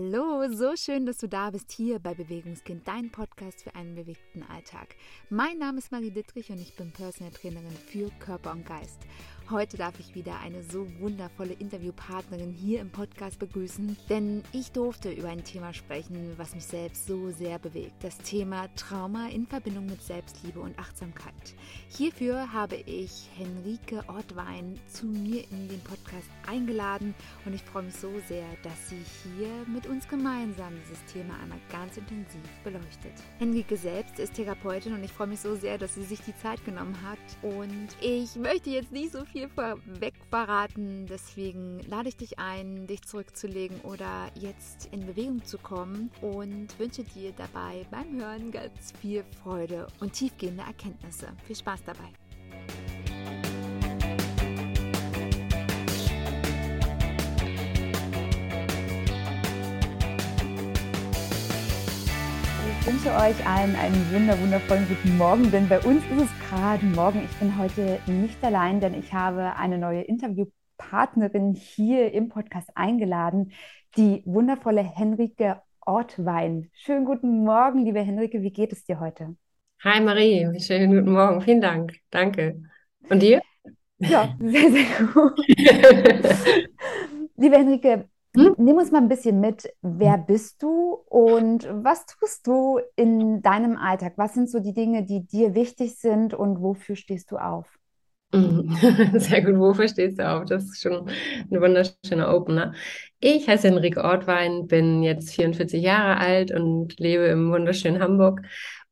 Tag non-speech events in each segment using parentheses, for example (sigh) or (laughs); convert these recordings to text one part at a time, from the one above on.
Hallo, so schön, dass du da bist hier bei Bewegungskind, dein Podcast für einen bewegten Alltag. Mein Name ist Marie Dittrich und ich bin Personal Trainerin für Körper und Geist. Heute darf ich wieder eine so wundervolle Interviewpartnerin hier im Podcast begrüßen, denn ich durfte über ein Thema sprechen, was mich selbst so sehr bewegt. Das Thema Trauma in Verbindung mit Selbstliebe und Achtsamkeit. Hierfür habe ich Henrike Ortwein zu mir in den Podcast eingeladen und ich freue mich so sehr, dass sie hier mit uns gemeinsam dieses Thema einmal ganz intensiv beleuchtet. Henrike selbst ist Therapeutin und ich freue mich so sehr, dass sie sich die Zeit genommen hat und ich möchte jetzt nicht so viel viel vorweg verraten. Deswegen lade ich dich ein, dich zurückzulegen oder jetzt in Bewegung zu kommen und wünsche dir dabei beim Hören ganz viel Freude und tiefgehende Erkenntnisse. Viel Spaß dabei. Wünsche euch allen einen wunder, wundervollen guten Morgen, denn bei uns ist es gerade morgen. Ich bin heute nicht allein, denn ich habe eine neue Interviewpartnerin hier im Podcast eingeladen, die wundervolle Henrike Ortwein. Schönen guten Morgen, liebe Henrike, wie geht es dir heute? Hi Marie, schönen guten Morgen, vielen Dank, danke. Und dir? Ja, sehr, sehr gut. (laughs) liebe Henrike, hm? Nimm uns mal ein bisschen mit. Wer hm. bist du und was tust du in deinem Alltag? Was sind so die Dinge, die dir wichtig sind und wofür stehst du auf? (laughs) Sehr gut, wofür stehst du auf? Das ist schon ein wunderschöner Opener. Ich heiße Henrike Ortwein, bin jetzt 44 Jahre alt und lebe im wunderschönen Hamburg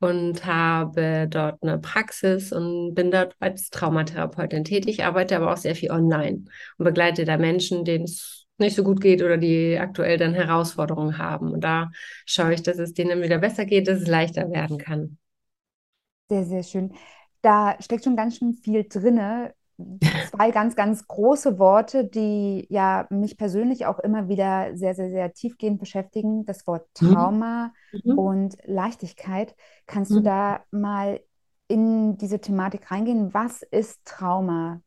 und habe dort eine Praxis und bin dort als Traumatherapeutin tätig, arbeite aber auch sehr viel online und begleite da Menschen, denen es nicht so gut geht oder die aktuell dann Herausforderungen haben. Und da schaue ich, dass es denen wieder besser geht, dass es leichter werden kann. Sehr, sehr schön. Da steckt schon ganz schön viel drinne. Zwei ganz, ganz große Worte, die ja mich persönlich auch immer wieder sehr, sehr, sehr tiefgehend beschäftigen. Das Wort mhm. Trauma mhm. und Leichtigkeit. Kannst mhm. du da mal in diese Thematik reingehen? Was ist Trauma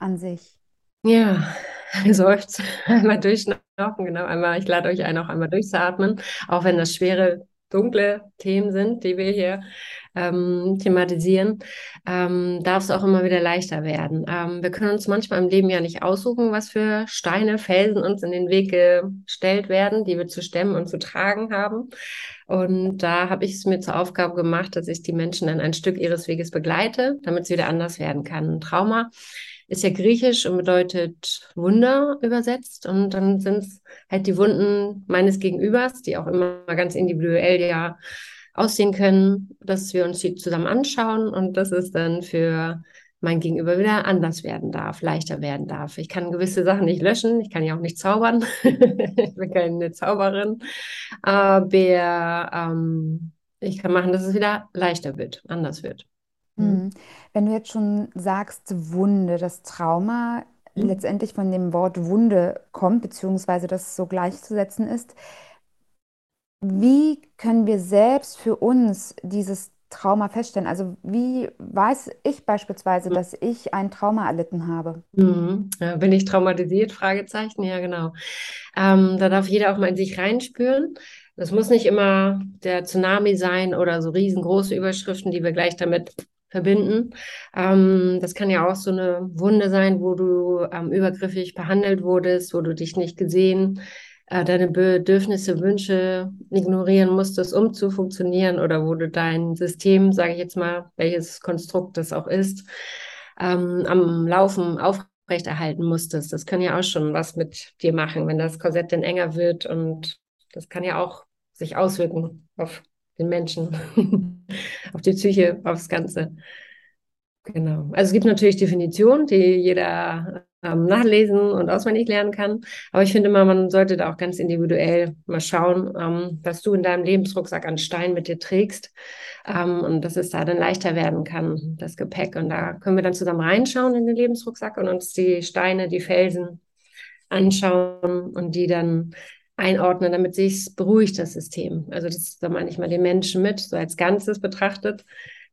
an sich? Ja, (laughs) seufzt, einmal durchschnaufen, genau, einmal, ich lade euch ein, auch einmal durchzuatmen, auch wenn das schwere, dunkle Themen sind, die wir hier ähm, thematisieren, ähm, darf es auch immer wieder leichter werden. Ähm, wir können uns manchmal im Leben ja nicht aussuchen, was für Steine, Felsen uns in den Weg gestellt werden, die wir zu stemmen und zu tragen haben. Und da habe ich es mir zur Aufgabe gemacht, dass ich die Menschen dann ein Stück ihres Weges begleite, damit es wieder anders werden kann. Ein Trauma ist ja griechisch und bedeutet Wunder übersetzt. Und dann sind es halt die Wunden meines Gegenübers, die auch immer ganz individuell ja aussehen können, dass wir uns die zusammen anschauen und dass es dann für mein Gegenüber wieder anders werden darf, leichter werden darf. Ich kann gewisse Sachen nicht löschen, ich kann ja auch nicht zaubern, (laughs) ich bin keine Zauberin, aber ähm, ich kann machen, dass es wieder leichter wird, anders wird. Mhm. mhm. Wenn du jetzt schon sagst, Wunde, das Trauma mhm. letztendlich von dem Wort Wunde kommt, beziehungsweise das so gleichzusetzen ist, wie können wir selbst für uns dieses Trauma feststellen? Also wie weiß ich beispielsweise, mhm. dass ich ein Trauma erlitten habe? Mhm. Ja, bin ich traumatisiert? Fragezeichen, ja genau. Ähm, da darf jeder auch mal in sich reinspüren. Das muss nicht immer der Tsunami sein oder so riesengroße Überschriften, die wir gleich damit verbinden. Ähm, das kann ja auch so eine Wunde sein, wo du ähm, übergriffig behandelt wurdest, wo du dich nicht gesehen, äh, deine Bedürfnisse, Wünsche ignorieren musstest, um zu funktionieren oder wo du dein System, sage ich jetzt mal, welches Konstrukt das auch ist, ähm, am Laufen aufrechterhalten musstest. Das kann ja auch schon was mit dir machen, wenn das Korsett dann enger wird und das kann ja auch sich auswirken auf den Menschen, (laughs) auf die Psyche, aufs Ganze. Genau. Also es gibt natürlich Definitionen, die jeder ähm, nachlesen und auswendig lernen kann. Aber ich finde mal, man sollte da auch ganz individuell mal schauen, ähm, was du in deinem Lebensrucksack an Stein mit dir trägst ähm, und dass es da dann leichter werden kann, das Gepäck. Und da können wir dann zusammen reinschauen in den Lebensrucksack und uns die Steine, die Felsen anschauen und die dann einordnen, damit sich beruhigt, das System. Also das, da meine ich mal den Menschen mit, so als Ganzes betrachtet,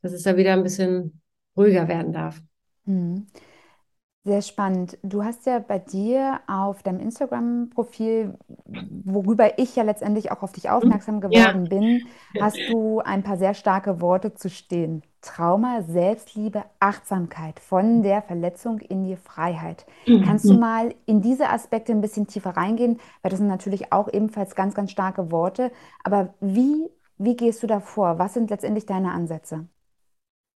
dass es da wieder ein bisschen ruhiger werden darf. Hm. Sehr spannend. Du hast ja bei dir auf deinem Instagram-Profil, worüber ich ja letztendlich auch auf dich aufmerksam Ja. geworden bin, hast du ein paar sehr starke Worte zu stehen. Trauma, Selbstliebe, Achtsamkeit, von der Verletzung in die Freiheit. Kannst du mal in diese Aspekte ein bisschen tiefer reingehen? Weil das sind natürlich auch ebenfalls ganz, ganz starke Worte. Aber wie, wie gehst du da vor? Was sind letztendlich deine Ansätze?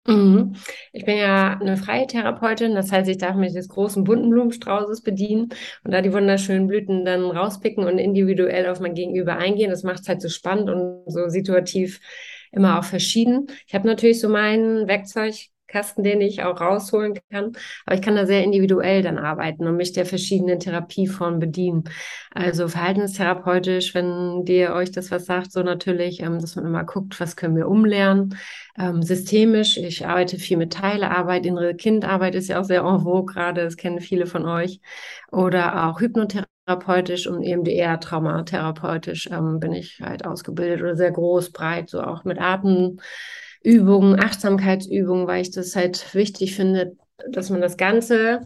Mhm. Ich bin ja eine freie Therapeutin, das heißt, ich darf mich des großen bunten Blumenstraußes bedienen und da die wunderschönen Blüten dann rauspicken und individuell auf mein Gegenüber eingehen. Das macht es halt so spannend und so situativ immer auch verschieden. Ich habe natürlich so meinen Werkzeugkasten, den ich auch rausholen kann, aber ich kann da sehr individuell dann arbeiten und mich der verschiedenen Therapieformen bedienen. Also verhaltenstherapeutisch, wenn dir euch das was sagt, so natürlich, ähm, dass man immer guckt, was können wir umlernen ähm, systemisch. Ich arbeite viel mit Teilearbeit, innere Kindarbeit ist ja auch sehr en vogue gerade, das kennen viele von euch. Oder auch hypnotherapeutisch und EMDR, traumatherapeutisch ähm, bin ich halt ausgebildet oder sehr groß, breit, so auch mit Atemübungen, Achtsamkeitsübungen, weil ich das halt wichtig finde, dass man das Ganze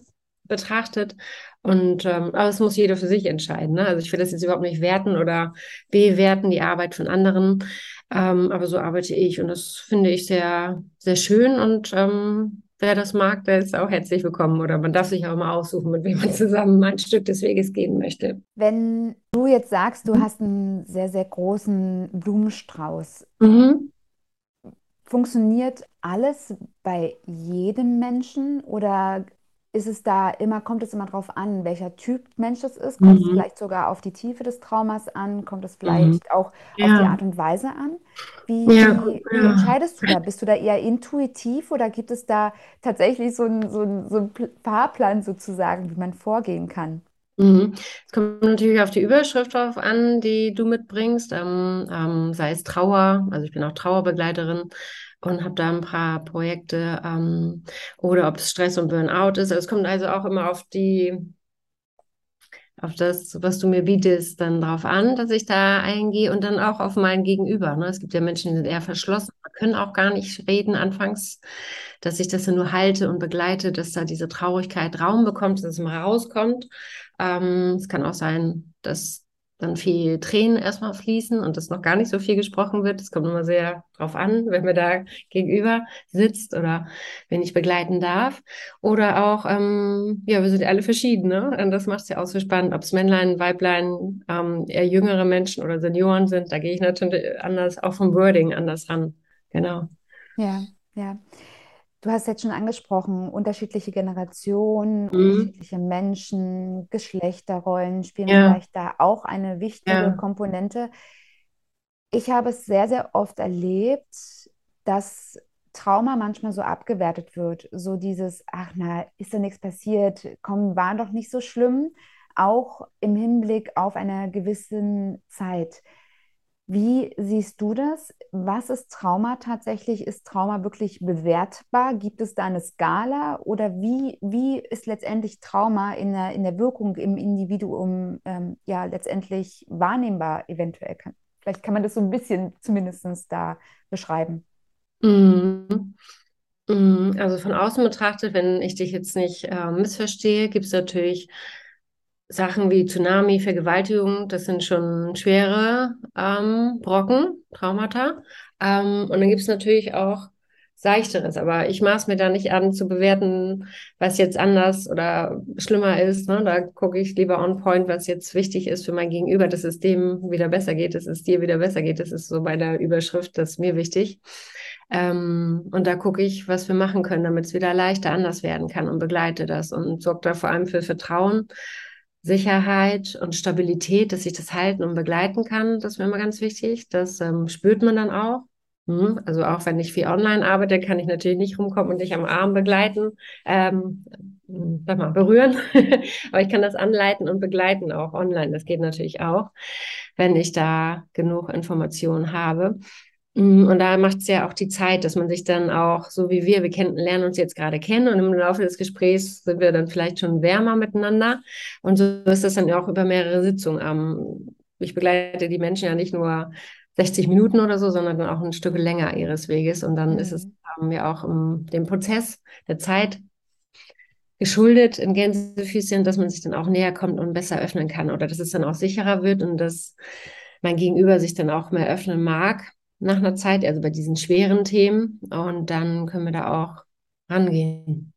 betrachtet. Und ähm, aber es muss jeder für sich entscheiden. Ne? Also ich will das jetzt überhaupt nicht werten oder bewerten, die Arbeit von anderen. Ähm, aber so arbeite ich und das finde ich sehr, sehr schön. Und ähm, wer das mag, der ist auch herzlich willkommen. Oder man darf sich auch mal aussuchen, mit wem man zusammen ein Stück des Weges gehen möchte. Wenn du jetzt sagst, du hast einen sehr, sehr großen Blumenstrauß, Mhm. Funktioniert alles bei jedem Menschen oder ist es da immer, kommt es immer drauf an, welcher Typ Mensch das ist? Kommt es Mhm. vielleicht sogar auf die Tiefe des Traumas an? Kommt es Mhm. vielleicht auch auf die Ja, Art und Weise an? Wie, ja, wie, wie ja. entscheidest du da? (laughs) Bist du da eher intuitiv oder gibt es da tatsächlich so einen so so Pl- Fahrplan sozusagen, wie man vorgehen kann? Mhm. Es kommt natürlich auf die Überschrift drauf an, die du mitbringst, ähm, ähm, sei es Trauer, also ich bin auch Trauerbegleiterin und habe da ein paar Projekte, ähm, oder ob es Stress und Burnout ist. Also es kommt also auch immer auf die, auf das, was du mir bietest, dann drauf an, dass ich da eingehe und dann auch auf mein Gegenüber. Ne? Es gibt ja Menschen, die sind eher verschlossen, können auch gar nicht reden anfangs, dass ich das nur halte und begleite, dass da diese Traurigkeit Raum bekommt, dass es mal rauskommt. Ähm, es kann auch sein, dass dann viel Tränen erstmal fließen und dass noch gar nicht so viel gesprochen wird. Es kommt immer sehr drauf an, (laughs) wenn mir da gegenüber sitzt oder wenn ich begleiten darf. Oder auch, ähm, ja, wir sind alle verschieden, ne? Und das macht es ja auch so spannend, ob es Männlein, Weiblein, ähm, eher jüngere Menschen oder Senioren sind. Da gehe ich natürlich anders, auch vom Wording anders ran. Genau. Ja, ja. Du hast jetzt schon angesprochen, unterschiedliche Generationen, Mhm. unterschiedliche Menschen, Geschlechterrollen spielen Ja, vielleicht da auch eine wichtige ja. Komponente. Ich habe es sehr, sehr oft erlebt, dass Trauma manchmal so abgewertet wird. So dieses, ach na, ist da nichts passiert, komm, war doch nicht so schlimm, auch im Hinblick auf eine gewisse Zeit. Wie siehst du das? Was ist Trauma tatsächlich? Ist Trauma wirklich bewertbar? Gibt es da eine Skala? Oder wie, wie ist letztendlich Trauma in der, in der Wirkung im Individuum ähm, ja letztendlich wahrnehmbar eventuell? Kann, vielleicht kann man das so ein bisschen zumindest da beschreiben. Mhm. Mhm. Also von außen betrachtet, wenn ich dich jetzt nicht äh, missverstehe, gibt es natürlich Sachen wie Tsunami, Vergewaltigung, das sind schon schwere ähm, Brocken, Traumata. Ähm, und dann gibt es natürlich auch Seichteres, aber ich maß mir da nicht an zu bewerten, was jetzt anders oder schlimmer ist. Ne? Da gucke ich lieber on point, was jetzt wichtig ist für mein Gegenüber, dass es dem wieder besser geht, dass es dir wieder besser geht. Das ist so bei der Überschrift, das ist mir wichtig. Ähm, und da gucke ich, was wir machen können, damit es wieder leichter anders werden kann und begleite das und sorge da vor allem für Vertrauen Sicherheit und Stabilität, dass ich das halten und begleiten kann, das ist mir immer ganz wichtig. Das ähm, spürt man dann auch. Hm, Also auch wenn ich viel online arbeite, kann ich natürlich nicht rumkommen und dich am Arm begleiten, ähm, hm, sag mal, berühren. (laughs) Aber ich kann das anleiten und begleiten auch online. Das geht natürlich auch, wenn ich da genug Informationen habe. Mm, Und da macht es ja auch die Zeit, dass man sich dann auch, so wie wir, wir kennen, lernen uns jetzt gerade kennen und im Laufe des Gesprächs sind wir dann vielleicht schon wärmer miteinander. Und so ist das dann ja auch über mehrere Sitzungen. Ähm, ich begleite die Menschen ja nicht nur 60 Minuten oder so, sondern dann auch ein Stück länger ihres Weges. Und dann ist es Mhm. ähm, ja auch um, den Prozess der Zeit geschuldet in Gänsefüßchen, dass man sich dann auch näher kommt und besser öffnen kann oder dass es dann auch sicherer wird und dass mein Gegenüber sich dann auch mehr öffnen mag nach einer Zeit, also bei diesen schweren Themen. Und dann können wir da auch rangehen.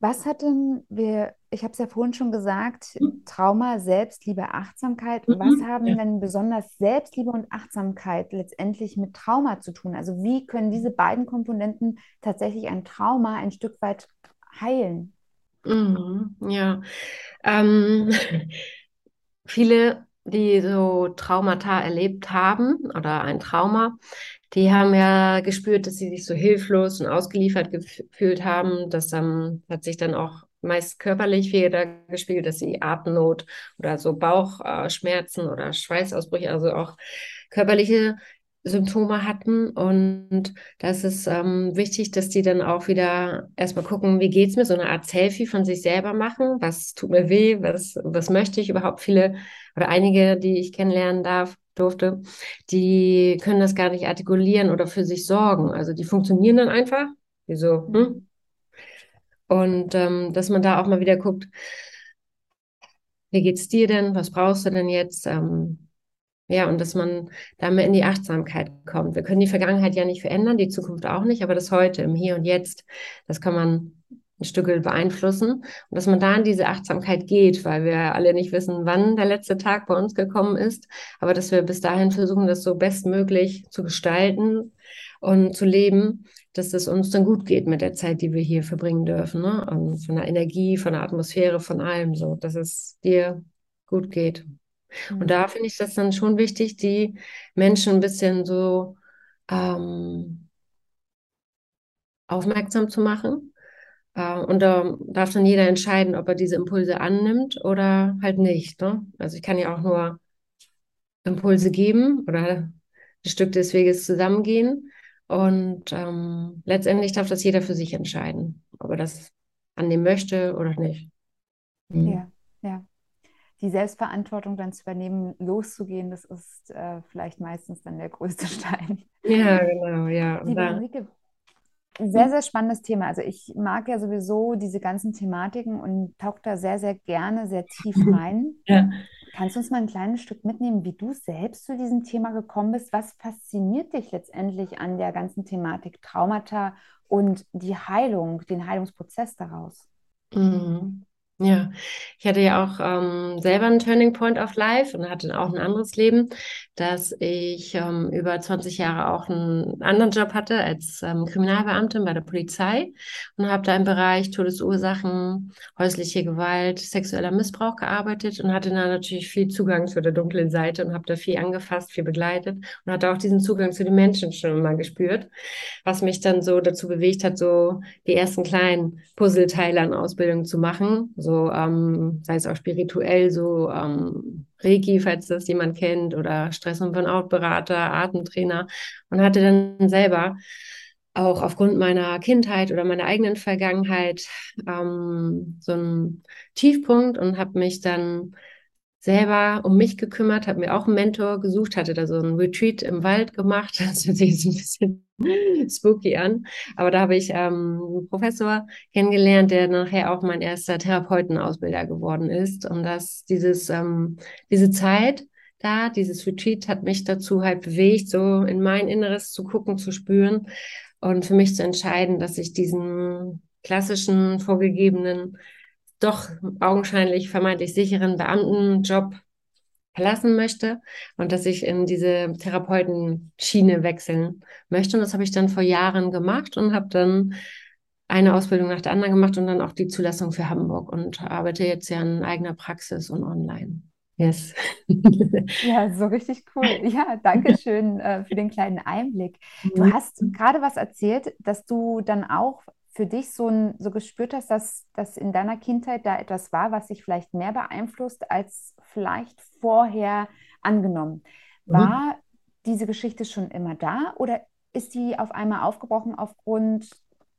Was hatten wir, ich habe es ja vorhin schon gesagt, hm? Trauma, Selbstliebe, Achtsamkeit. Mhm, Was haben ja. denn besonders Selbstliebe und Achtsamkeit letztendlich mit Trauma zu tun? Also wie können diese beiden Komponenten tatsächlich ein Trauma ein Stück weit heilen? Mhm, ja, ähm, (laughs) viele, die so Traumata erlebt haben oder ein Trauma, die haben ja gespürt, dass sie sich so hilflos und ausgeliefert gefühlt haben. Das ähm, hat sich dann auch meist körperlich wieder gespiegelt, dass sie Atemnot oder so Bauchschmerzen oder Schweißausbrüche, also auch körperliche Symptome hatten. Und das ist ähm, wichtig, dass die dann auch wieder erstmal gucken, wie geht es mir, so eine Art Selfie von sich selber machen. Was tut mir weh? Was, was möchte ich überhaupt? Viele oder einige, die ich kennenlernen darf, durfte, die können das gar nicht artikulieren oder für sich sorgen. Also die funktionieren dann einfach. Wie so, hm? Und ähm, dass man da auch mal wieder guckt, wie geht's dir denn? Was brauchst du denn jetzt? Ähm, ja, und dass man da mehr in die Achtsamkeit kommt. Wir können die Vergangenheit ja nicht verändern, die Zukunft auch nicht, aber das Heute, im Hier und Jetzt, das kann man ein Stück beeinflussen und dass man da in diese Achtsamkeit geht, weil wir alle nicht wissen, wann der letzte Tag bei uns gekommen ist, aber dass wir bis dahin versuchen, das so bestmöglich zu gestalten und zu leben, dass es uns dann gut geht mit der Zeit, die wir hier verbringen dürfen, ne? Von der Energie, von der Atmosphäre, von allem so, dass es dir gut geht. Und da finde ich das dann schon wichtig, die Menschen ein bisschen so ähm, aufmerksam zu machen. Äh, und da darf dann jeder entscheiden, ob er diese Impulse annimmt oder halt nicht. Ne? Also ich kann ja auch nur Impulse geben oder ein Stück des Weges zusammengehen. Und ähm, letztendlich darf das jeder für sich entscheiden, ob er das annehmen möchte oder nicht. Mhm. Ja, ja die Selbstverantwortung dann zu übernehmen, loszugehen, das ist äh, vielleicht meistens dann der größte (laughs) Stein. Ja, genau, ja. Liebe Ulrike, sehr, sehr spannendes Thema. Also ich mag ja sowieso diese ganzen Thematiken und tauche da sehr, sehr gerne sehr tief rein. Ja. Kannst du uns mal ein kleines Stück mitnehmen, wie du selbst zu diesem Thema gekommen bist? Was fasziniert dich letztendlich an der ganzen Thematik Traumata und die Heilung, den Heilungsprozess daraus? Mhm. Ja, ich hatte ja auch ähm, selber einen Turning Point of Life und hatte auch ein anderes Leben, dass ich ähm, über 20 Jahre auch einen anderen Job hatte als ähm, Kriminalbeamtin bei der Polizei und habe da im Bereich Todesursachen, häusliche Gewalt, sexueller Missbrauch gearbeitet und hatte da natürlich viel Zugang zu der dunklen Seite und habe da viel angefasst, viel begleitet und hatte auch diesen Zugang zu den Menschen schon mal gespürt, was mich dann so dazu bewegt hat, so die ersten kleinen Puzzleteile an Ausbildung zu machen. So so ähm, sei es auch spirituell, so ähm, Reiki, falls das jemand kennt, oder Stress- und Burnout-Berater, Atemtrainer. Und hatte dann selber auch aufgrund meiner Kindheit oder meiner eigenen Vergangenheit ähm, so einen Tiefpunkt und habe mich dann selber um mich gekümmert, habe mir auch einen Mentor gesucht, hatte da so ein Retreat im Wald gemacht. (laughs) Das hört sich jetzt ein bisschen (laughs) spooky an. Aber da habe ich ähm, einen Professor kennengelernt, der nachher auch mein erster Therapeutenausbilder geworden ist. Und dass dieses, ähm, diese Zeit da, dieses Retreat hat mich dazu halt bewegt, so in mein Inneres zu gucken, zu spüren und für mich zu entscheiden, dass ich diesen klassischen, vorgegebenen doch augenscheinlich vermeintlich sicheren Beamtenjob verlassen möchte und dass ich in diese Therapeutenschiene wechseln möchte. Und das habe ich dann vor Jahren gemacht und habe dann eine Ausbildung nach der anderen gemacht und dann auch die Zulassung für Hamburg und arbeite jetzt ja in eigener Praxis und online. Yes. (laughs) Ja, so richtig cool. Ja, danke schön äh, für den kleinen Einblick. Du mhm. hast gerade was erzählt, dass du dann auch für dich so, ein, so gespürt hast, dass, dass in deiner Kindheit da etwas war, was dich vielleicht mehr beeinflusst als vielleicht vorher angenommen. Mhm. War mhm. diese Geschichte schon immer da oder ist die auf einmal aufgebrochen aufgrund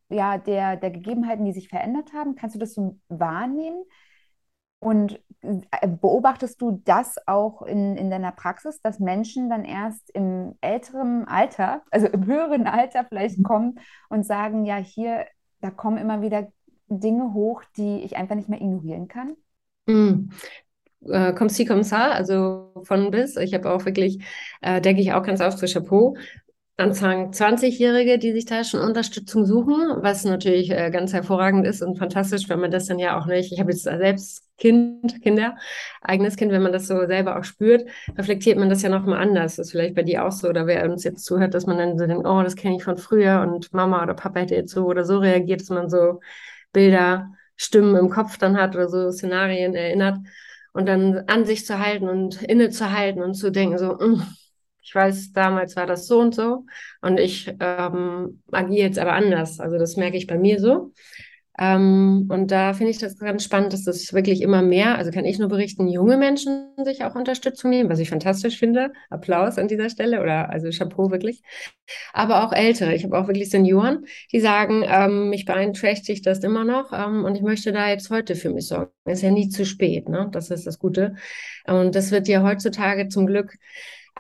ja, der, der Gegebenheiten, die sich verändert haben? Kannst du das so wahrnehmen? Und äh, beobachtest du das auch in, in deiner Praxis, dass Menschen dann erst im älteren Alter, also im höheren Alter vielleicht mhm. kommen und sagen, ja, hier da kommen immer wieder Dinge hoch, die ich einfach nicht mehr ignorieren kann? Mm. Äh, comme si, also von bis. Ich habe auch wirklich, äh, denke ich auch ganz oft zu Chapeau, Anfang 20-Jährige, die sich da schon Unterstützung suchen, was natürlich äh, ganz hervorragend ist und fantastisch, wenn man das dann ja auch nicht, ich habe jetzt selbst Kind, Kinder, eigenes Kind, wenn man das so selber auch spürt, reflektiert man das ja nochmal anders. Das ist vielleicht bei dir auch so, oder wer uns jetzt zuhört, dass man dann so denkt, oh, das kenne ich von früher und Mama oder Papa hätte jetzt so oder so reagiert, dass man so Bilder, Stimmen im Kopf dann hat oder so Szenarien erinnert und dann an sich zu halten und innezuhalten und zu denken, so, mh, mm, ich weiß, damals war das so und so und ich ähm, agiere jetzt aber anders. Also das merke ich bei mir so. Ähm, und da finde ich das ganz spannend, dass das wirklich immer mehr, also kann ich nur berichten, junge Menschen sich auch Unterstützung nehmen, was ich fantastisch finde. Applaus an dieser Stelle oder also Chapeau wirklich. Aber auch Ältere. Ich habe auch wirklich Senioren, die sagen, ähm, mich beeinträchtigt das immer noch ähm, und ich möchte da jetzt heute für mich sorgen. Ist ja nie zu spät, ne? Das ist das Gute. Und das wird ja heutzutage zum Glück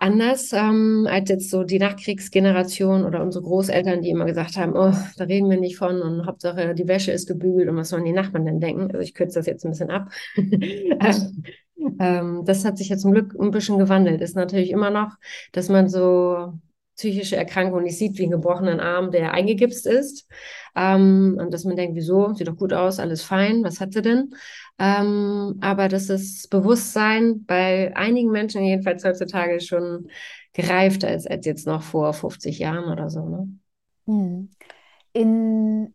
anders ähm, als jetzt so die Nachkriegsgeneration oder unsere Großeltern, die immer gesagt haben, oh, da reden wir nicht von und Hauptsache die Wäsche ist gebügelt und was sollen die Nachbarn denn denken? Also ich kürze das jetzt ein bisschen ab. (laughs) ähm, das hat sich ja zum Glück ein bisschen gewandelt. Ist natürlich immer noch, dass man so psychische Erkrankungen nicht sieht wie einen gebrochenen Arm, der eingegipst ist. Ähm, und dass man denkt, wieso, sieht doch gut aus, alles fein, was hat sie denn? Ähm, aber dass das Bewusstsein bei einigen Menschen jedenfalls heutzutage schon gereifter ist als jetzt noch vor 50 Jahren oder so. Ne? Hm. In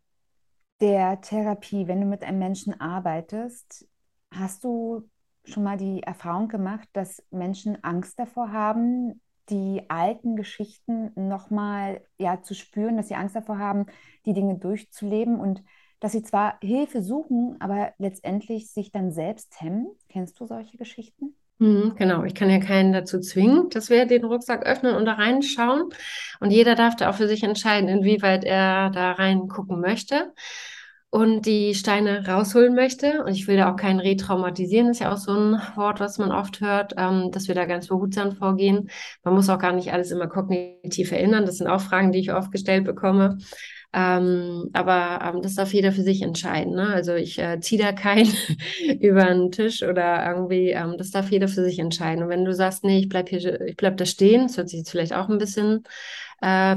der Therapie, wenn du mit einem Menschen arbeitest, hast du schon mal die Erfahrung gemacht, dass Menschen Angst davor haben, die alten Geschichten nochmal ja, zu spüren, dass sie Angst davor haben, die Dinge durchzuleben und dass sie zwar Hilfe suchen, aber letztendlich sich dann selbst hemmen. Kennst du solche Geschichten? Mhm, genau, ich kann ja keinen dazu zwingen, dass wir den Rucksack öffnen und da reinschauen. Und jeder darf da auch für sich entscheiden, inwieweit er da reingucken möchte und die Steine rausholen möchte. Und ich will da auch keinen retraumatisieren, ist ja auch so ein Wort, was man oft hört, ähm, dass wir da ganz behutsam vorgehen. Man muss auch gar nicht alles immer kognitiv erinnern. Das sind auch Fragen, die ich oft gestellt bekomme. Ähm, aber ähm, das darf jeder für sich entscheiden. Ne? Also ich äh, ziehe da keinen (laughs) über den Tisch oder irgendwie, ähm, das darf jeder für sich entscheiden. Und wenn du sagst, nee, ich bleib hier, ich bleib da stehen, das hört sich jetzt vielleicht auch ein bisschen äh,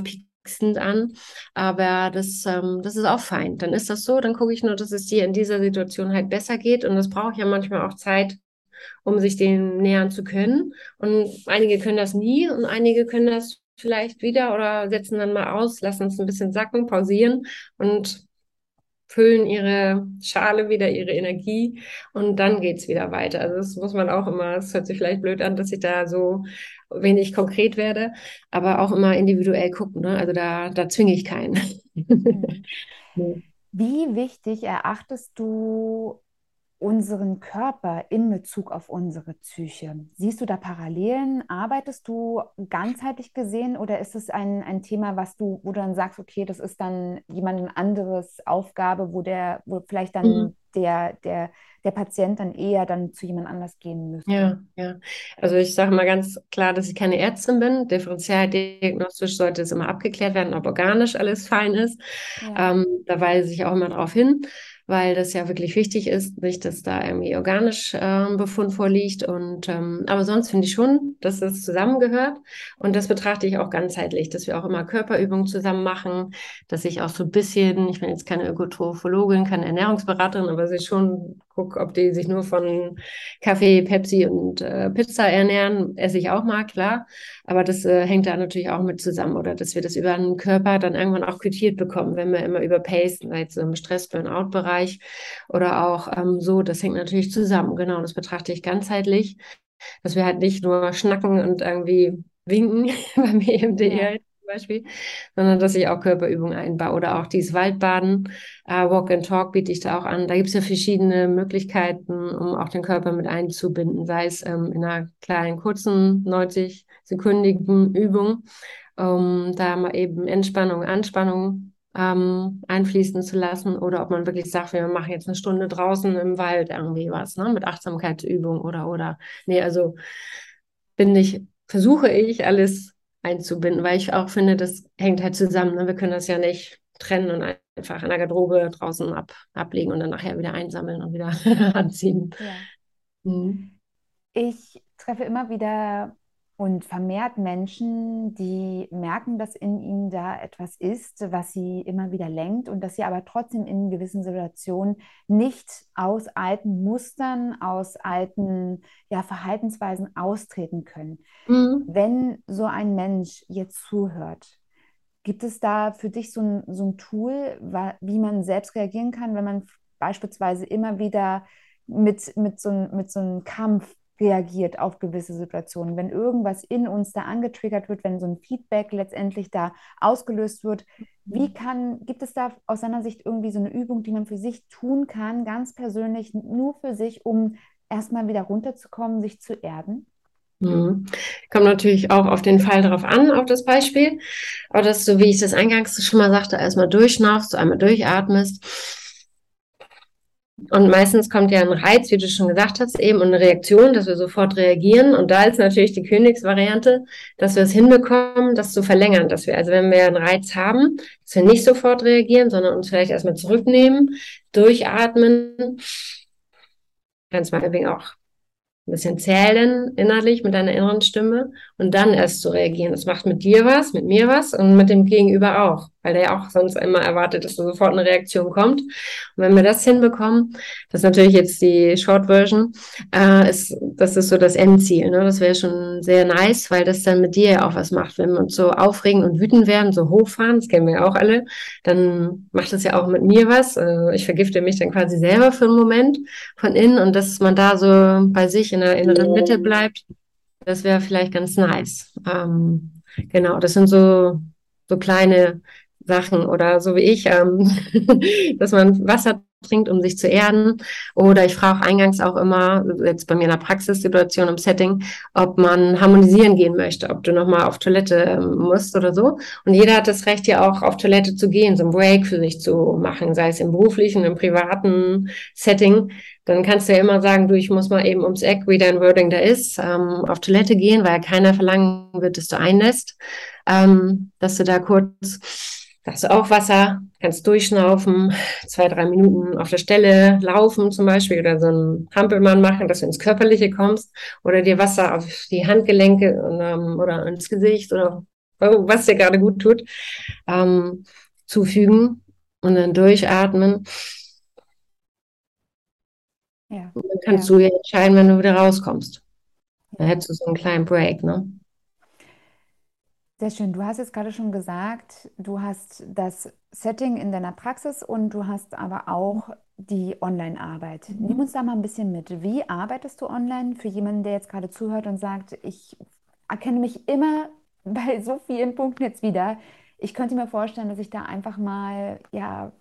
an, aber das, ähm, das ist auch fein. Dann ist das so, dann gucke ich nur, dass es dir in dieser Situation halt besser geht und das braucht ja manchmal auch Zeit, um sich dem nähern zu können. Und einige können das nie und einige können das vielleicht wieder oder setzen dann mal aus, lassen es ein bisschen sacken, pausieren und füllen ihre Schale wieder, ihre Energie und dann geht es wieder weiter. Also das muss man auch immer, es hört sich vielleicht blöd an, dass ich da so wenig konkret werde, aber auch immer individuell gucken. Ne? Also da, da zwinge ich keinen. (laughs) Hm. Wie wichtig erachtest du unseren Körper in Bezug auf unsere Psyche? Siehst du da Parallelen? Arbeitest du ganzheitlich gesehen oder ist es ein, ein Thema, was du, wo du dann sagst, okay, das ist dann jemand anderes Aufgabe, wo der, wo vielleicht dann mhm. der, der, der Patient dann eher dann zu jemand anders gehen müsste? Ja, ja. Also ich sage mal ganz klar, dass ich keine Ärztin bin. Differentialdiagnostisch sollte es immer abgeklärt werden, ob organisch alles fein ist. Ja. Ähm, da weise ich auch immer darauf hin weil das ja wirklich wichtig ist, nicht, dass da irgendwie organisch äh, Befund vorliegt. Und ähm, aber sonst finde ich schon, dass das zusammengehört. Und das betrachte ich auch ganzheitlich, dass wir auch immer Körperübungen zusammen machen, dass ich auch so ein bisschen, ich bin jetzt keine Ökotrophologin, keine Ernährungsberaterin, aber sie schon gucke, ob die sich nur von Kaffee, Pepsi und äh, Pizza ernähren, esse ich auch mal, klar. Aber das äh, hängt da natürlich auch mit zusammen oder dass wir das über den Körper dann irgendwann auch quittiert bekommen, wenn wir immer über überpacen, jetzt im Stress-Burnout-Bereich oder auch ähm, so, das hängt natürlich zusammen. Genau, das betrachte ich ganzheitlich, dass wir halt nicht nur schnacken und irgendwie winken (laughs) beim EMDR, ja. Beispiel, sondern dass ich auch Körperübungen einbaue oder auch dieses Waldbaden, äh, Walk and Talk biete ich da auch an. Da gibt es ja verschiedene Möglichkeiten, um auch den Körper mit einzubinden, sei es ähm, in einer kleinen, kurzen, 90-sekündigen Übung, um da mal eben Entspannung, Anspannung ähm, einfließen zu lassen oder ob man wirklich sagt, wir machen jetzt eine Stunde draußen im Wald irgendwie was, ne, mit Achtsamkeitsübung oder, oder, nee, also bin ich, versuche ich alles einzubinden, weil ich auch finde, das hängt halt zusammen. Ne? Wir können das ja nicht trennen und einfach in der Garderobe draußen ab, ablegen und dann nachher wieder einsammeln und wieder (laughs) anziehen. Ja. Mhm. Ich treffe immer wieder und vermehrt Menschen, die merken, dass in ihnen da etwas ist, was sie immer wieder lenkt und dass sie aber trotzdem in gewissen Situationen nicht aus alten Mustern, aus alten ja, Verhaltensweisen austreten können. Mhm. Wenn so ein Mensch jetzt zuhört, gibt es da für dich so ein, so ein Tool, wie man selbst reagieren kann, wenn man beispielsweise immer wieder mit, mit, so, mit so einem Kampf reagiert auf gewisse Situationen, wenn irgendwas in uns da angetriggert wird, wenn so ein Feedback letztendlich da ausgelöst wird. Wie mhm. kann, gibt es da aus seiner Sicht irgendwie so eine Übung, die man für sich tun kann, ganz persönlich, nur für sich, um erstmal wieder runterzukommen, sich zu erden? Mhm. Kommt natürlich auch auf den Fall darauf an, auf das Beispiel. Aber dass du, wie ich das eingangs schon mal sagte, erstmal durchschnaufst, einmal durchatmest und meistens kommt ja ein Reiz, wie du schon gesagt hast, eben und eine Reaktion, dass wir sofort reagieren. Und da ist natürlich die Königsvariante, dass wir es hinbekommen, das zu verlängern. Dass wir, also wenn wir einen Reiz haben, dass wir nicht sofort reagieren, sondern uns vielleicht erstmal zurücknehmen, durchatmen. Ganz meinetwegen auch ein bisschen zählen innerlich mit deiner inneren Stimme und dann erst zu reagieren. Das macht mit dir was, mit mir was und mit dem Gegenüber auch weil der ja auch sonst immer erwartet, dass da sofort eine Reaktion kommt. Und wenn wir das hinbekommen, das ist natürlich jetzt die Short Version, äh, ist, das ist so das Endziel. Ne? Das wäre schon sehr nice, weil das dann mit dir ja auch was macht. Wenn wir uns so aufregen und wütend werden, so hochfahren, das kennen wir ja auch alle, dann macht das ja auch mit mir was. Äh, ich vergifte mich dann quasi selber für einen Moment von innen und dass man da so bei sich in der inneren Mitte bleibt, das wäre vielleicht ganz nice. Ähm, genau, das sind so so kleine Sachen oder so wie ich, ähm, (laughs) dass man Wasser trinkt, um sich zu erden. Oder ich frage eingangs auch immer, jetzt bei mir in der Praxissituation im Setting, ob man harmonisieren gehen möchte, ob du nochmal auf Toilette ähm, musst oder so. Und jeder hat das Recht, ja auch auf Toilette zu gehen, so ein Break für sich zu machen, sei es im beruflichen, im privaten Setting. Dann kannst du ja immer sagen, du, ich muss mal eben ums Eck, wie dein Wording da ist, ähm, auf Toilette gehen, weil keiner verlangen wird, dass du einlässt, ähm, dass du da kurz da hast du auch Wasser, kannst durchschnaufen, zwei, drei Minuten auf der Stelle laufen zum Beispiel oder so einen Hampelmann machen, dass du ins Körperliche kommst oder dir Wasser auf die Handgelenke ähm, oder ins Gesicht oder was dir gerade gut tut, ähm, zufügen und dann durchatmen. Ja. Und dann kannst ja. du ja entscheiden, wenn du wieder rauskommst. Dann hättest du so einen kleinen Break, ne? Sehr schön. Du hast jetzt gerade schon gesagt, du hast das Setting in deiner Praxis und du hast aber auch die Online-Arbeit. Mhm. Nimm uns da mal ein bisschen mit. Wie arbeitest du online für jemanden, der jetzt gerade zuhört und sagt, ich erkenne mich immer (laughs) bei so vielen Punkten jetzt wieder. Ich könnte mir vorstellen, dass ich da einfach mal, ja,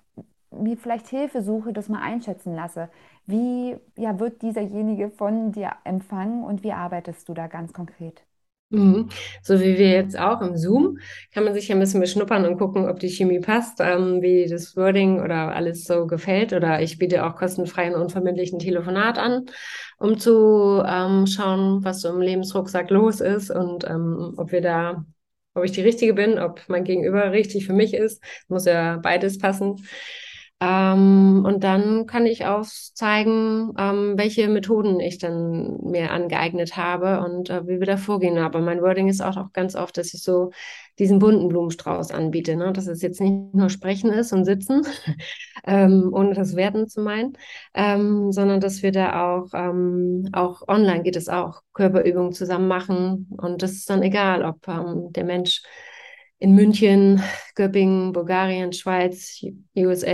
mir vielleicht Hilfe suche, das mal einschätzen lasse. Wie ja, wird dieserjenige von dir empfangen und wie arbeitest du da ganz konkret? Mhm. So wie wir jetzt auch im Zoom, kann man sich ja ein bisschen beschnuppern und gucken, ob die Chemie passt, ähm, wie das Wording oder alles so gefällt. Oder ich biete auch kostenfreien unverbindlichen Telefonat an, um zu ähm, schauen, was so im Lebensrucksack los ist und ähm, ob wir da, ob ich die Richtige bin, ob mein Gegenüber richtig für mich ist. Muss ja beides passen. Ähm, und dann kann ich aufzeigen, ähm, welche Methoden ich dann mir angeeignet habe und äh, wie wir da vorgehen. Aber mein Wording ist auch, auch ganz oft, dass ich so diesen bunten Blumenstrauß anbiete, ne? dass es jetzt nicht nur Sprechen ist und Sitzen, (laughs) ähm, ohne das Werden zu meinen, ähm, sondern dass wir da auch, ähm, auch online geht es auch, Körperübungen zusammen machen. Und das ist dann egal, ob ähm, der Mensch in München, Göppingen, Bulgarien, Schweiz, USA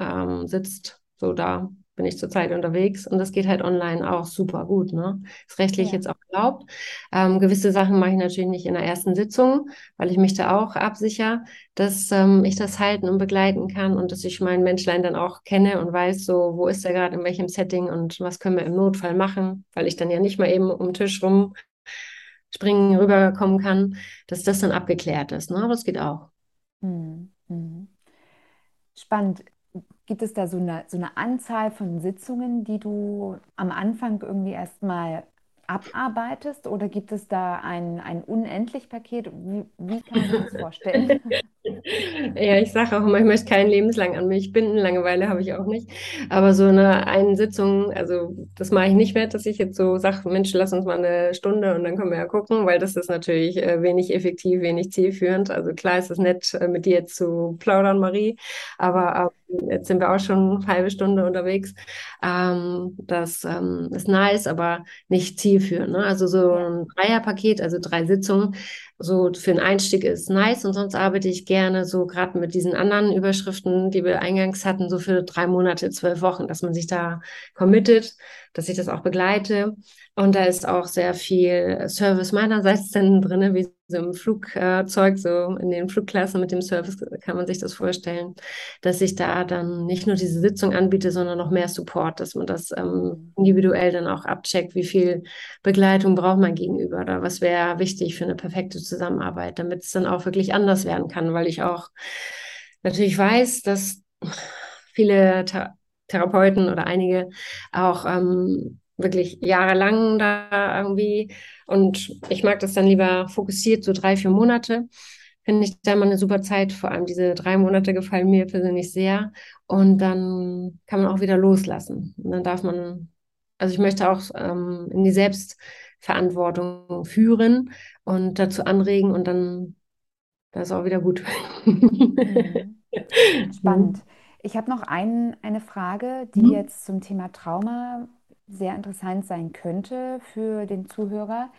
ähm, sitzt. So da bin ich zurzeit unterwegs und das geht halt online auch super gut. Ne? Ist rechtlich ja. jetzt auch erlaubt. Ähm, gewisse Sachen mache ich natürlich nicht in der ersten Sitzung, weil ich mich da auch absichere, dass ähm, ich das halten und begleiten kann und dass ich meinen Menschlein dann auch kenne und weiß, so wo ist er gerade in welchem Setting und was können wir im Notfall machen, weil ich dann ja nicht mal eben um den Tisch rum springen rüberkommen kann, dass das dann abgeklärt ist. Ne? Aber das geht auch. Mhm. Spannend. Gibt es da so eine, so eine Anzahl von Sitzungen, die du am Anfang irgendwie erstmal abarbeitest oder gibt es da ein, ein unendlich Paket? Wie, wie kann man sich das vorstellen? (laughs) (laughs) Ja, ich sage auch immer, ich möchte keinen lebenslang an mich binden. Langeweile habe ich auch nicht. Aber so eine, eine Sitzung, also das mache ich nicht mehr, dass ich jetzt so sage, Mensch, lass uns mal eine Stunde und dann können wir ja gucken, weil das ist natürlich äh, wenig effektiv, wenig zielführend. Also klar ist es nett, äh, mit dir jetzt zu plaudern, Marie, aber ähm, jetzt sind wir auch schon eine halbe Stunde unterwegs. Ähm, das ähm, ist nice, aber nicht zielführend. Ne? Also so ein Dreierpaket, also drei Sitzungen, so für einen Einstieg ist nice und sonst arbeite ich gerne so gerade mit diesen anderen Überschriften, die wir eingangs hatten, so für drei Monate, zwölf Wochen, dass man sich da committet, dass ich das auch begleite. Und da ist auch sehr viel Service meinerseits (laughs) dann drin, wie so im Flugzeug, so in den Flugklassen mit dem Service kann man sich das vorstellen, dass ich da dann nicht nur diese Sitzung anbiete, sondern noch mehr Support, dass man das ähm, individuell dann auch abcheckt, wie viel Begleitung braucht man gegenüber oder was wäre wichtig für eine perfekte Zusammenarbeit, damit es dann auch wirklich anders werden kann, weil ich auch natürlich weiß, dass viele Therapeuten oder einige auch ähm, wirklich jahrelang da irgendwie und ich mag das dann lieber fokussiert, so drei, vier Monate. Finde ich da mal eine super Zeit. Vor allem diese drei Monate gefallen mir persönlich sehr. Und dann kann man auch wieder loslassen. Und dann darf man, also ich möchte auch ähm, in die Selbstverantwortung führen und dazu anregen und dann das ist auch wieder gut. Mhm. (laughs) Spannend. Ich habe noch ein, eine Frage, die mhm. jetzt zum Thema Trauma sehr interessant sein könnte für den Zuhörer.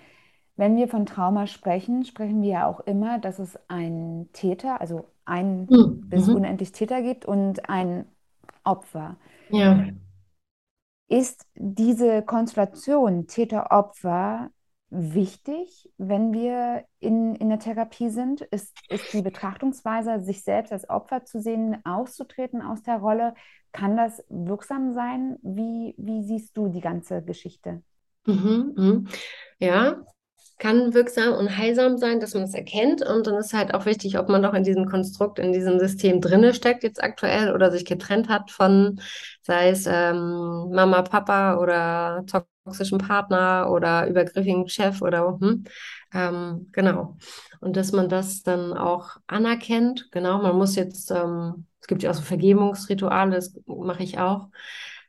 Wenn wir von Trauma sprechen, sprechen wir ja auch immer, dass es einen Täter, also ein mhm. bis unendlich Täter gibt und ein Opfer. Ja. Ist diese Konstellation Täter-Opfer wichtig, wenn wir in, in der Therapie sind? Ist, ist die Betrachtungsweise, sich selbst als Opfer zu sehen, auszutreten aus der Rolle, kann das wirksam sein? Wie, wie siehst du die ganze Geschichte? Mhm, mh. Ja, kann wirksam und heilsam sein, dass man es erkennt. Und dann ist halt auch wichtig, ob man noch in diesem Konstrukt, in diesem System drinne steckt jetzt aktuell oder sich getrennt hat von, sei es ähm, Mama, Papa oder toxischen Partner oder übergriffigen Chef oder hm, ähm, genau. Und dass man das dann auch anerkennt. Genau, man muss jetzt ähm, es gibt ja auch so Vergebungsrituale, das mache ich auch.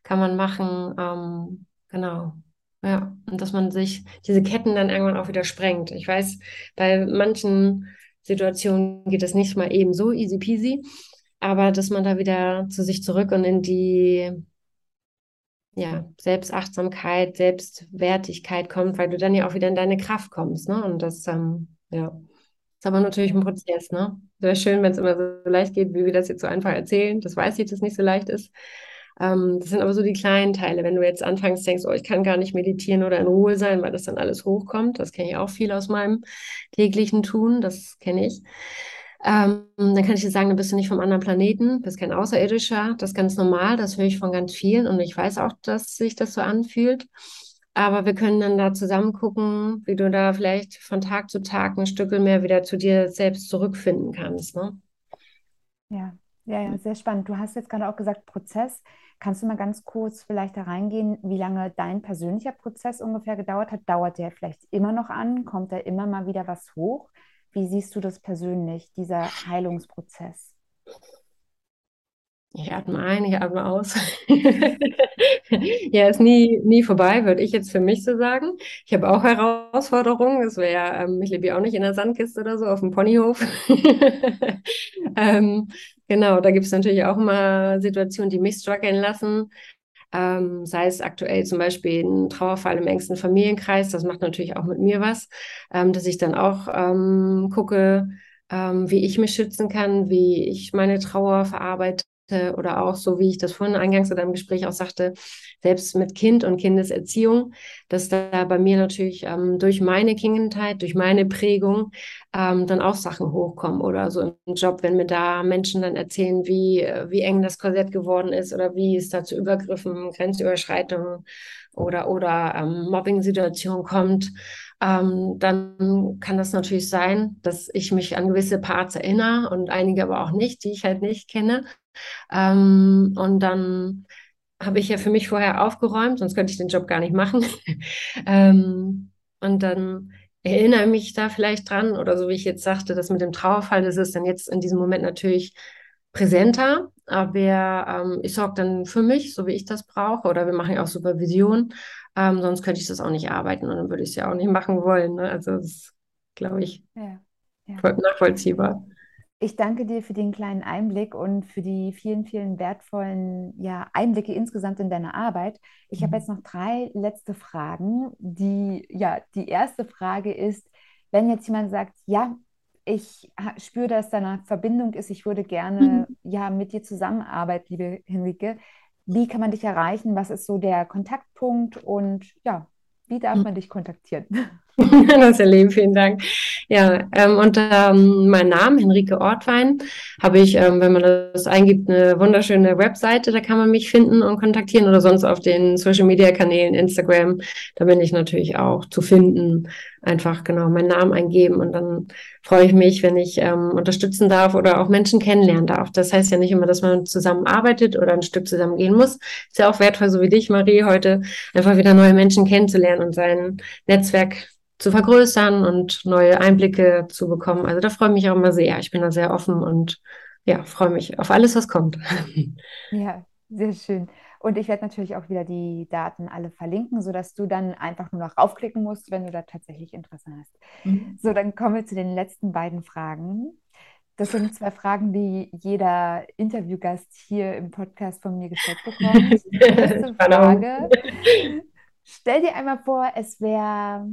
Kann man machen. Ähm, genau. Ja, und dass man sich diese Ketten dann irgendwann auch wieder sprengt. Ich weiß, bei manchen Situationen geht das nicht mal eben so easy peasy, aber dass man da wieder zu sich zurück und in die ja, Selbstachtsamkeit, Selbstwertigkeit kommt, weil du dann ja auch wieder in deine Kraft kommst. Ne? Und das, ähm, ja. Ist aber natürlich ein Prozess, ne? Wäre schön, wenn es immer so leicht geht, wie wir das jetzt so einfach erzählen. Das weiß ich, dass es nicht so leicht ist. Ähm, das sind aber so die kleinen Teile. Wenn du jetzt anfängst, denkst, oh, ich kann gar nicht meditieren oder in Ruhe sein, weil das dann alles hochkommt. Das kenne ich auch viel aus meinem täglichen Tun. Das kenne ich. Ähm, dann kann ich dir sagen, du bist du nicht vom anderen Planeten, bist kein Außerirdischer. Das ist ganz normal. Das höre ich von ganz vielen und ich weiß auch, dass sich das so anfühlt. Aber wir können dann da zusammen gucken, wie du da vielleicht von Tag zu Tag ein Stück mehr wieder zu dir selbst zurückfinden kannst. Ne? Ja, ja, ja, sehr spannend. Du hast jetzt gerade auch gesagt, Prozess. Kannst du mal ganz kurz vielleicht da reingehen, wie lange dein persönlicher Prozess ungefähr gedauert hat? Dauert der vielleicht immer noch an? Kommt da immer mal wieder was hoch? Wie siehst du das persönlich, dieser Heilungsprozess? Ich atme ein, ich atme aus. (laughs) ja, ist nie, nie vorbei, würde ich jetzt für mich so sagen. Ich habe auch Herausforderungen. Es wäre, ähm, ich lebe ja auch nicht in der Sandkiste oder so auf dem Ponyhof. (laughs) ähm, genau, da gibt es natürlich auch immer Situationen, die mich strugglen lassen. Ähm, sei es aktuell zum Beispiel ein Trauerfall im engsten Familienkreis. Das macht natürlich auch mit mir was, ähm, dass ich dann auch ähm, gucke, ähm, wie ich mich schützen kann, wie ich meine Trauer verarbeite oder auch so, wie ich das vorhin eingangs in einem Gespräch auch sagte, selbst mit Kind und Kindeserziehung, dass da bei mir natürlich ähm, durch meine Kindheit, durch meine Prägung ähm, dann auch Sachen hochkommen oder so im Job, wenn mir da Menschen dann erzählen, wie, wie eng das Korsett geworden ist oder wie es da zu Übergriffen, Grenzüberschreitungen oder, oder ähm, Mobbing-Situationen kommt, ähm, dann kann das natürlich sein, dass ich mich an gewisse Parts erinnere und einige aber auch nicht, die ich halt nicht kenne. Ähm, und dann habe ich ja für mich vorher aufgeräumt, sonst könnte ich den Job gar nicht machen. (laughs) ähm, und dann erinnere mich da vielleicht dran oder so wie ich jetzt sagte, das mit dem Trauerfall, das ist dann jetzt in diesem Moment natürlich präsenter, aber ähm, ich sorge dann für mich, so wie ich das brauche, oder wir machen ja auch Supervision, ähm, sonst könnte ich das auch nicht arbeiten und dann würde ich es ja auch nicht machen wollen. Ne? Also das ist, glaube ich, ja, ja. nachvollziehbar. Ich danke dir für den kleinen Einblick und für die vielen, vielen wertvollen ja, Einblicke insgesamt in deine Arbeit. Ich mhm. habe jetzt noch drei letzte Fragen. Die, ja, die erste Frage ist, wenn jetzt jemand sagt, ja, ich spüre, dass da eine Verbindung ist, ich würde gerne mhm. ja, mit dir zusammenarbeiten, liebe Henrike. Wie kann man dich erreichen? Was ist so der Kontaktpunkt? Und ja, wie darf mhm. man dich kontaktieren? (laughs) (laughs) das erleben, vielen Dank. Ja, ähm, unter ähm, meinem Namen, Henrike Ortwein, habe ich, ähm, wenn man das eingibt, eine wunderschöne Webseite, da kann man mich finden und kontaktieren oder sonst auf den Social Media Kanälen, Instagram, da bin ich natürlich auch zu finden. Einfach genau meinen Namen eingeben und dann freue ich mich, wenn ich ähm, unterstützen darf oder auch Menschen kennenlernen darf. Das heißt ja nicht immer, dass man zusammenarbeitet oder ein Stück zusammen gehen muss. Ist ja auch wertvoll, so wie dich, Marie, heute einfach wieder neue Menschen kennenzulernen und sein Netzwerk zu vergrößern und neue Einblicke zu bekommen. Also da freue ich mich auch immer sehr. Ich bin da sehr offen und ja, freue mich auf alles, was kommt. (laughs) Ja, sehr schön. Und ich werde natürlich auch wieder die Daten alle verlinken, sodass du dann einfach nur noch raufklicken musst, wenn du da tatsächlich Interesse hast. Mhm. So, dann kommen wir zu den letzten beiden Fragen. Das sind zwei Fragen, die jeder Interviewgast hier im Podcast von mir gestellt bekommt. (laughs) Die erste Frage. Stell dir einmal vor, es wäre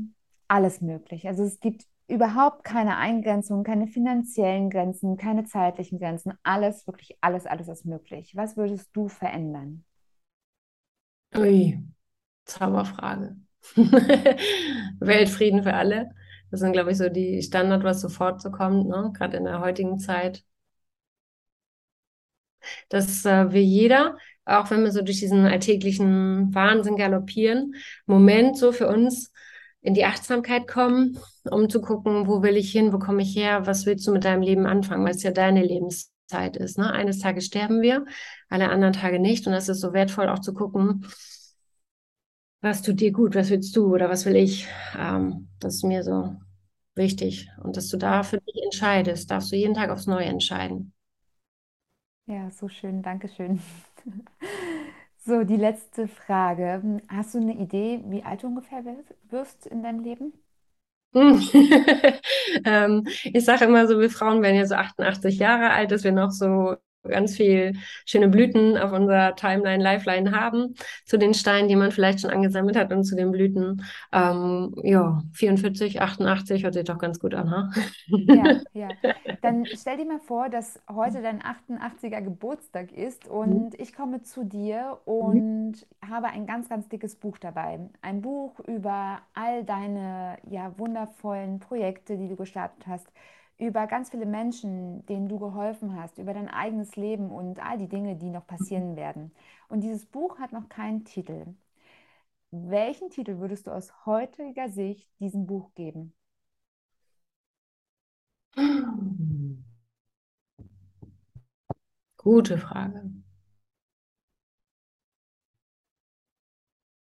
alles möglich. Also es gibt überhaupt keine Eingrenzungen, keine finanziellen Grenzen, keine zeitlichen Grenzen. Alles, wirklich alles, alles ist möglich. Was würdest du verändern? Ui, Zauberfrage. (laughs) Weltfrieden für alle. Das sind, glaube ich, so die Standard, was sofort so kommt, ne? gerade in der heutigen Zeit. Dass äh, wir jeder, auch wenn wir so durch diesen alltäglichen Wahnsinn galoppieren, Moment so für uns in die Achtsamkeit kommen, um zu gucken, wo will ich hin, wo komme ich her, was willst du mit deinem Leben anfangen, weil es ja deine Lebenszeit ist. Ne? Eines Tages sterben wir, alle anderen Tage nicht. Und das ist so wertvoll auch zu gucken, was tut dir gut, was willst du oder was will ich. Ähm, das ist mir so wichtig. Und dass du da für dich entscheidest, darfst du jeden Tag aufs Neue entscheiden. Ja, so schön, Dankeschön. (laughs) So, die letzte Frage. Hast du eine Idee, wie alt du ungefähr wirst in deinem Leben? (laughs) ähm, ich sage immer so, wir Frauen werden ja so 88 Jahre alt, dass wir noch so ganz viel schöne Blüten auf unserer Timeline, Lifeline haben, zu den Steinen, die man vielleicht schon angesammelt hat und zu den Blüten. Ähm, ja, 44, 88 hört sich doch ganz gut an, ha? Ja, (laughs) ja. Dann stell dir mal vor, dass heute dein 88er Geburtstag ist und mhm. ich komme zu dir und mhm. habe ein ganz, ganz dickes Buch dabei. Ein Buch über all deine ja, wundervollen Projekte, die du gestartet hast über ganz viele Menschen, denen du geholfen hast, über dein eigenes Leben und all die Dinge, die noch passieren (laughs) werden. Und dieses Buch hat noch keinen Titel. Welchen Titel würdest du aus heutiger Sicht diesem Buch geben? Gute Frage.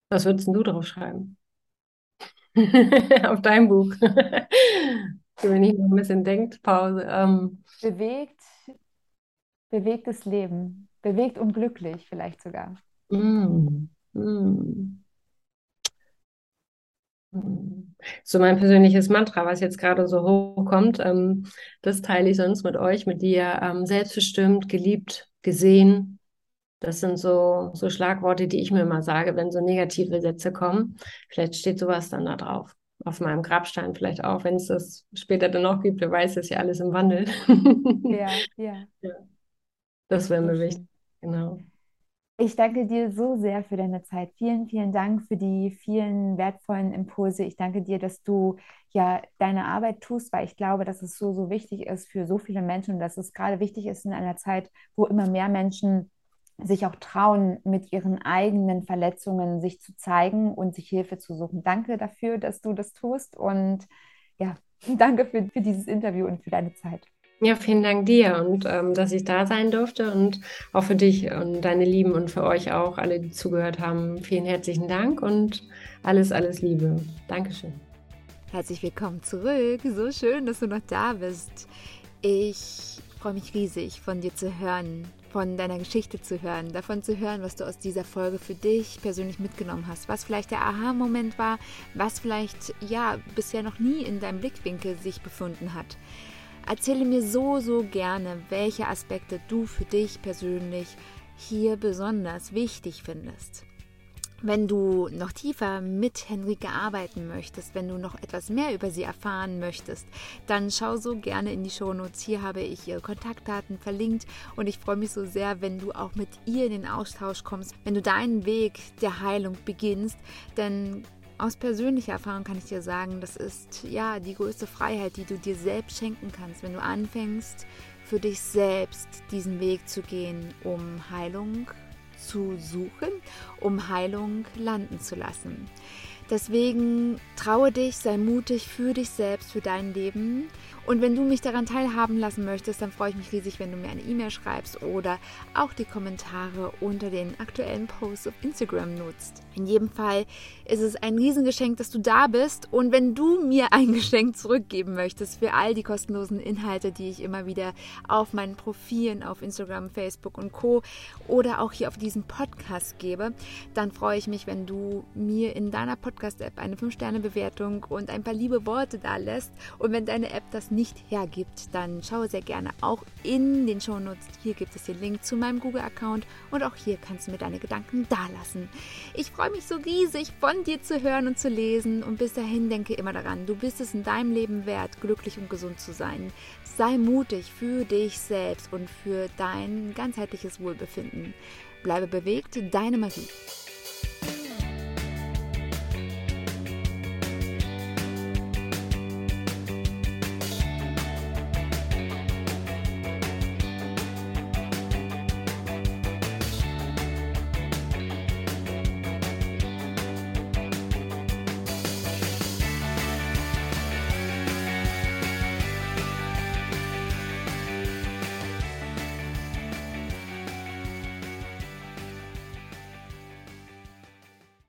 Was würdest du drauf schreiben? (laughs) Auf dein Buch. (laughs) wenn ich noch ein bisschen Denkpause. Ähm, bewegt, bewegtes Leben. Bewegt und glücklich vielleicht sogar. Mm, mm, mm. So mein persönliches Mantra, was jetzt gerade so hochkommt, ähm, das teile ich sonst mit euch, mit dir. Ähm, selbstbestimmt, geliebt, gesehen. Das sind so, so Schlagworte, die ich mir immer sage, wenn so negative Sätze kommen. Vielleicht steht sowas dann da drauf auf meinem Grabstein vielleicht auch, wenn es das später dann noch gibt, wer weiß, ist ja alles im Wandel. ja, ja, (laughs) ja. Das wäre mir wichtig, genau. Ich danke dir so sehr für deine Zeit. Vielen, vielen Dank für die vielen wertvollen Impulse. Ich danke dir, dass du ja deine Arbeit tust, weil ich glaube, dass es so, so wichtig ist für so viele Menschen und dass es gerade wichtig ist in einer Zeit, wo immer mehr Menschen sich auch trauen, mit ihren eigenen Verletzungen sich zu zeigen und sich Hilfe zu suchen. Danke dafür, dass du das tust und ja, (laughs) danke für, für dieses Interview und für deine Zeit. Ja, vielen Dank dir und ähm, dass ich da sein durfte und auch für dich und deine Lieben und für euch auch, alle, die zugehört haben. Vielen herzlichen Dank und alles, alles Liebe. Dankeschön. Herzlich willkommen zurück. So schön, dass du noch da bist. Ich freue mich riesig, von dir zu hören, von deiner Geschichte zu hören, davon zu hören, was du aus dieser Folge für dich persönlich mitgenommen hast, was vielleicht der Aha-Moment war, was vielleicht ja bisher noch nie in deinem Blickwinkel sich befunden hat. Erzähle mir so, so gerne, welche Aspekte du für dich persönlich hier besonders wichtig findest. Wenn du noch tiefer mit Henrike arbeiten möchtest, wenn du noch etwas mehr über sie erfahren möchtest, dann schau so gerne in die Shownotes. Hier habe ich ihre Kontaktdaten verlinkt und ich freue mich so sehr, wenn du auch mit ihr in den Austausch kommst, wenn du deinen Weg der Heilung beginnst, denn aus persönlicher Erfahrung kann ich dir sagen, das ist ja die größte Freiheit, die du dir selbst schenken kannst, wenn du anfängst, für dich selbst diesen Weg zu gehen, um Heilung zu suchen, um Heilung landen zu lassen. Deswegen traue dich, sei mutig für dich selbst, für dein Leben und wenn du mich daran teilhaben lassen möchtest, dann freue ich mich riesig, wenn du mir eine E-Mail schreibst oder auch die Kommentare unter den aktuellen Posts auf Instagram nutzt. In jedem Fall ist es ein Riesengeschenk, dass du da bist. Und wenn du mir ein (laughs) Geschenk zurückgeben möchtest für all die kostenlosen Inhalte, die ich immer wieder auf meinen Profilen auf Instagram, Facebook und Co. oder auch hier auf diesem Podcast gebe, dann freue ich mich, wenn du mir in deiner Podcast-App eine 5-Sterne-Bewertung und ein paar liebe Worte da lässt. Und wenn deine App das nicht hergibt, dann schaue sehr gerne auch in den Shownotes. Hier gibt es den Link zu meinem Google-Account und auch hier kannst du mir deine Gedanken dalassen. Ich freue mich so riesig, von dir zu hören und zu lesen und bis dahin denke immer daran, du bist es in deinem Leben wert, glücklich und gesund zu sein. Sei mutig für dich selbst und für dein ganzheitliches Wohlbefinden. Bleibe bewegt, deine Marie.